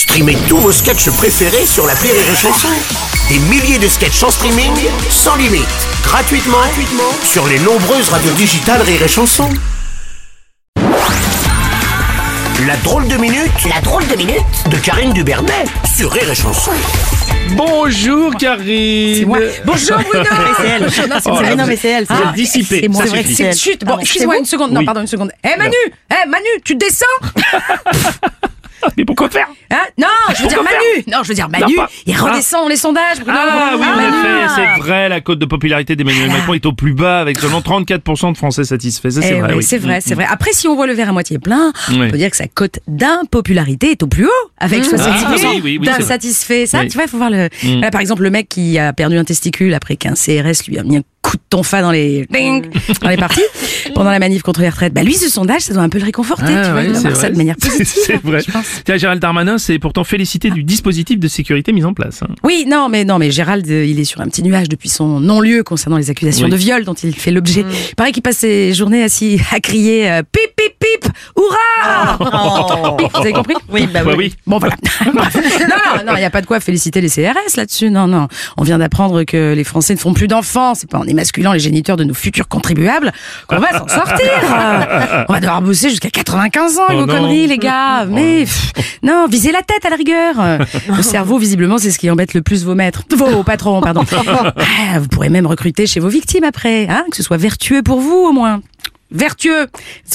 Streamez tous vos sketchs préférés sur la Rire et Chanson. Des milliers de sketchs en streaming, sans limite, gratuitement, gratuitement sur les nombreuses radios digitales Rire et Chanson. La drôle de minute, la drôle de minute de Karine Dubernet sur Rire et Chanson. Bonjour Karine. Moi. Bonjour Bruno c'est elle. Non, c'est Oh, elle. là, non, mais c'est elle. êtes dissipé, C'est moi. C'est vrai que c'est elle. Chut, Ah, bon, mais excusez-moi c'est une seconde. Non, Oui. pardon, une seconde. Eh Manu Eh Manu, tu descends? Mais pourquoi faire Hein Non, je veux dire Manu. Non, je veux dire Manu, Non, pas- il redescend les sondages, Bruno Ah oui, en Manu. effet, c'est vrai, la cote de popularité d'Emmanuel Macron est au plus bas avec seulement 34% de Français satisfaits. Ça, c'est Eh vrai, oui, c'est vrai, c'est vrai. Après, si on voit le verre à moitié plein, Oui. on peut dire que sa cote d'impopularité est au plus haut, avec 70% Ah, oui, oui, oui, d'insatisfaits. Ça, Oui. tu vois, il faut voir le... Mm. Là, par exemple, le mec qui a perdu un testicule après qu'un CRS lui a mis un coup de tonfa dans les... Ding dans les parties, pendant la manif contre les retraites. Bah lui, ce sondage, ça doit un peu le réconforter, Ah, tu vois, ouais, voir ça vrai. de manière positive. C'est vrai. je pense. Tiens, Gérald Darmanin s'est pourtant félicité du dispositif de sécurité mis en place. hein. Oui, non, mais non, mais Gérald, euh, il est sur un petit nuage depuis son non-lieu concernant les accusations Oui. de viol dont il fait l'objet. Il paraît qu'il passe ses journées assis à crier euh, pip pip pip, hurrah Pip, Vous avez compris Oui, bah Bah oui. oui. Bon voilà. Non, non, il n'y a pas de quoi féliciter les CRS là-dessus. Non, non. On vient d'apprendre que les Français ne font plus d'enfants. C'est pas en émasculant les géniteurs de nos futurs contribuables qu'on va s'en sortir. On va devoir bosser jusqu'à 95 ans, Oh vos conneries, les gars. Mais pff, non, visez la tête à la rigueur. Le cerveau, visiblement, c'est ce qui embête le plus vos maîtres, vos patrons, pardon. Ah, vous pourrez même recruter chez vos victimes après, hein, que ce soit vertueux pour vous au moins. Vertueux.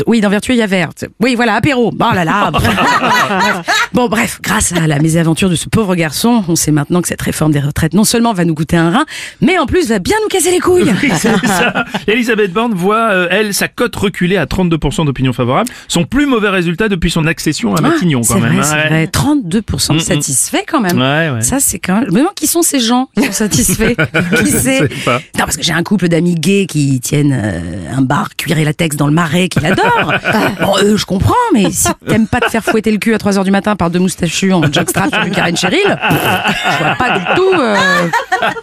Oui, dans vertueux, il y a vert. Oui, voilà, apéro. Oh là là. bon, bref, grâce à la mésaventure de ce pauvre garçon, on sait maintenant que cette réforme des retraites non seulement va nous coûter un rein, mais en plus va bien nous casser les couilles. Oui, c'est ça. Elisabeth Borne voit, euh, elle, sa cote reculer à 32% d'opinion favorable. Son plus mauvais résultat depuis son accession à Matignon, Ah, quand c'est même. vrai, hein. vrai. 32% Mm, mm. satisfaits quand même. Ouais, ouais. Ça, c'est quand même. Demande qui sont ces gens? Qui sont satisfaits. qui pas. Non, parce que j'ai un couple d'amis gays qui tiennent euh, un bar cuir et latex dans le marais qu'ils adorent. bon, eux, je comprends, mais si t'aimes pas te faire fouetter le cul à 3h du matin par deux moustachus en jockstrap sur Karen Cheryl, je vois pas du tout. euh,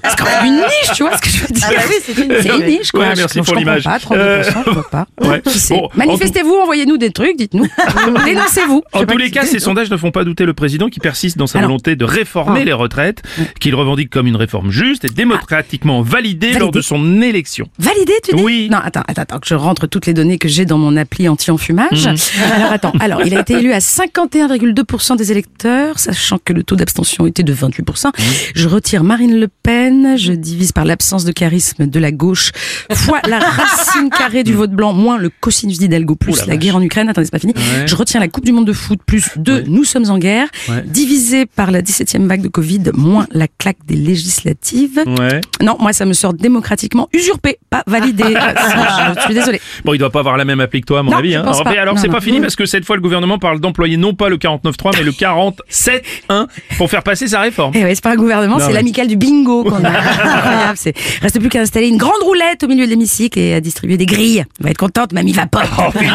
C'est quand même une niche, tu vois ce que je veux dire Ah bah oui, c'est une C'est une niche, quoi. Ouais, Je- merci je pour l'image. Pas, 32%, Euh, je vois pas. ouais. Qui c'est Bon, en Manifestez-vous, envoyez-nous des trucs, dites-nous. Dénoncez-vous. En tous les cas, ces sondages ne font pas douter le président qui persiste dans sa Alors. volonté de réformer Ah. les retraites, qu'il revendique comme une réforme juste et démocratiquement validée lors Validée. de son élection. Validé, tu dis Oui. Non, attends, attends, attends, que je rentre toutes les données que j'ai dans mon appli anti-enfumage. Mhm. Alors, attends. Alors, il a été élu à 51,2% des électeurs, sachant que le taux d'abstention était de 28%. Mhm. Je retire Marine Le Pen, je divise par l'absence de charisme de la gauche, fois la racine carrée du vote blanc, moins le cosinus d'Hidalgo, plus. Oh la la guerre en Ukraine. Attendez, c'est pas fini. Ouais. Je retiens la Coupe du Monde de foot, plus 2, nous sommes en guerre, Ouais. divisé par la 17e vague de Covid, moins la claque des législatives. Ouais. Non, moi, ça me sort démocratiquement usurpé, pas validé. Je suis désolée. Bon, il doit pas avoir la même appli que toi, à mon Non, avis. Hein. Alors, alors, c'est non. pas fini parce que cette fois, le gouvernement parle d'employer non pas le 49.3, mais le 47.1 pour faire passer sa réforme. Eh ouais, c'est pas un gouvernement, c'est mais- l'amical du bingo qu'on a. Incroyable, c'est. Reste plus qu'à installer une grande roulette au milieu de l'hémicycle et à distribuer des grilles. On va être contente, mamie va pas. Oh, des grilles,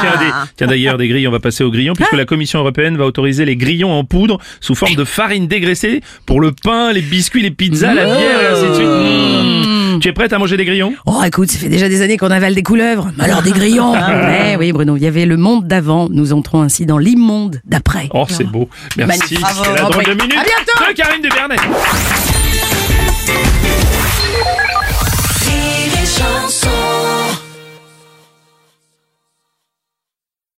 tiens, des- tiens, d'ailleurs, des grilles, on va passer aux grillons, puisque la Commission européenne va autoriser les grillons en poudre sous forme de farine dégraissée pour le pain, les biscuits, les pizzas, la bière et ainsi de suite. Tu es prête à manger des grillons? Oh, écoute, ça fait déjà des années qu'on avale des couleuvres. Mais alors des grillons. Eh oui, Bruno, il y avait le monde d'avant. Nous entrons ainsi dans l'immonde d'après. Oh, c'est beau. Merci. La Bravo. drôle de minute À bientôt. de Karine